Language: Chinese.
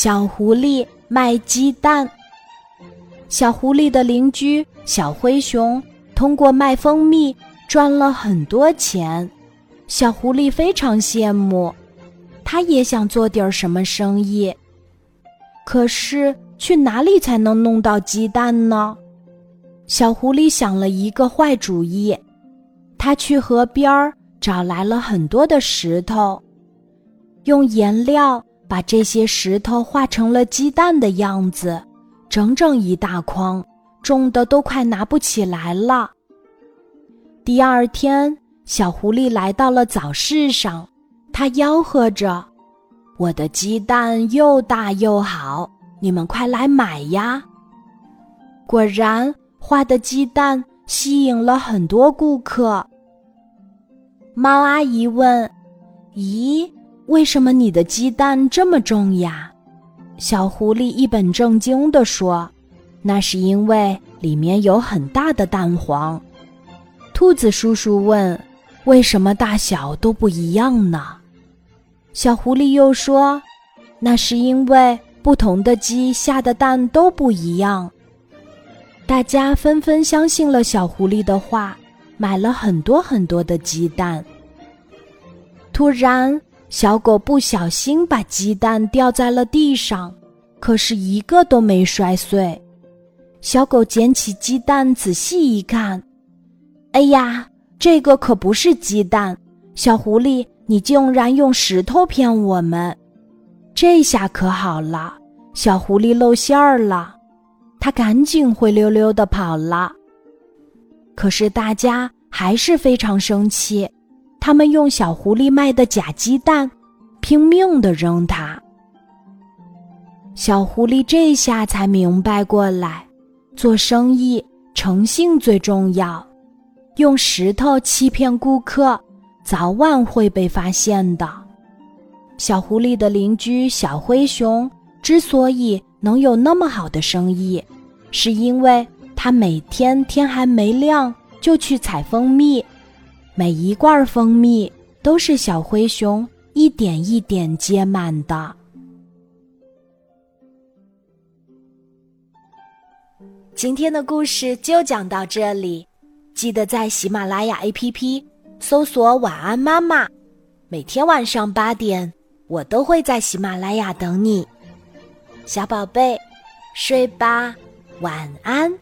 小狐狸卖鸡蛋。小狐狸的邻居小灰熊通过卖蜂蜜赚了很多钱，小狐狸非常羡慕，他也想做点什么生意。可是去哪里才能弄到鸡蛋呢？小狐狸想了一个坏主意，他去河边儿找来了很多的石头，用颜料把这些石头画成了鸡蛋的样子。整整一大筐，重的都快拿不起来了。第二天，小狐狸来到了早市上，它吆喝着：“我的鸡蛋又大又好，你们快来买呀！”果然，画的鸡蛋吸引了很多顾客。猫阿姨问：“咦，为什么你的鸡蛋这么重呀？”小狐狸一本正经地说：“那是因为里面有很大的蛋黄。”兔子叔叔问：“为什么大小都不一样呢？”小狐狸又说：“那是因为不同的鸡下的蛋都不一样。”大家纷纷相信了小狐狸的话，买了很多很多的鸡蛋。突然，小狗不小心把鸡蛋掉在了地上，可是一个都没摔碎。小狗捡起鸡蛋仔细一看，哎呀，这个可不是鸡蛋！小狐狸，你竟然用石头骗我们！这下可好了，小狐狸露馅儿了，它赶紧灰溜溜的跑了。可是大家还是非常生气。他们用小狐狸卖的假鸡蛋，拼命的扔它。小狐狸这下才明白过来，做生意诚信最重要。用石头欺骗顾客，早晚会被发现的。小狐狸的邻居小灰熊之所以能有那么好的生意，是因为他每天天还没亮就去采蜂蜜。每一罐蜂蜜都是小灰熊一点一点接满的。今天的故事就讲到这里，记得在喜马拉雅 APP 搜索“晚安妈妈”，每天晚上八点，我都会在喜马拉雅等你，小宝贝，睡吧，晚安。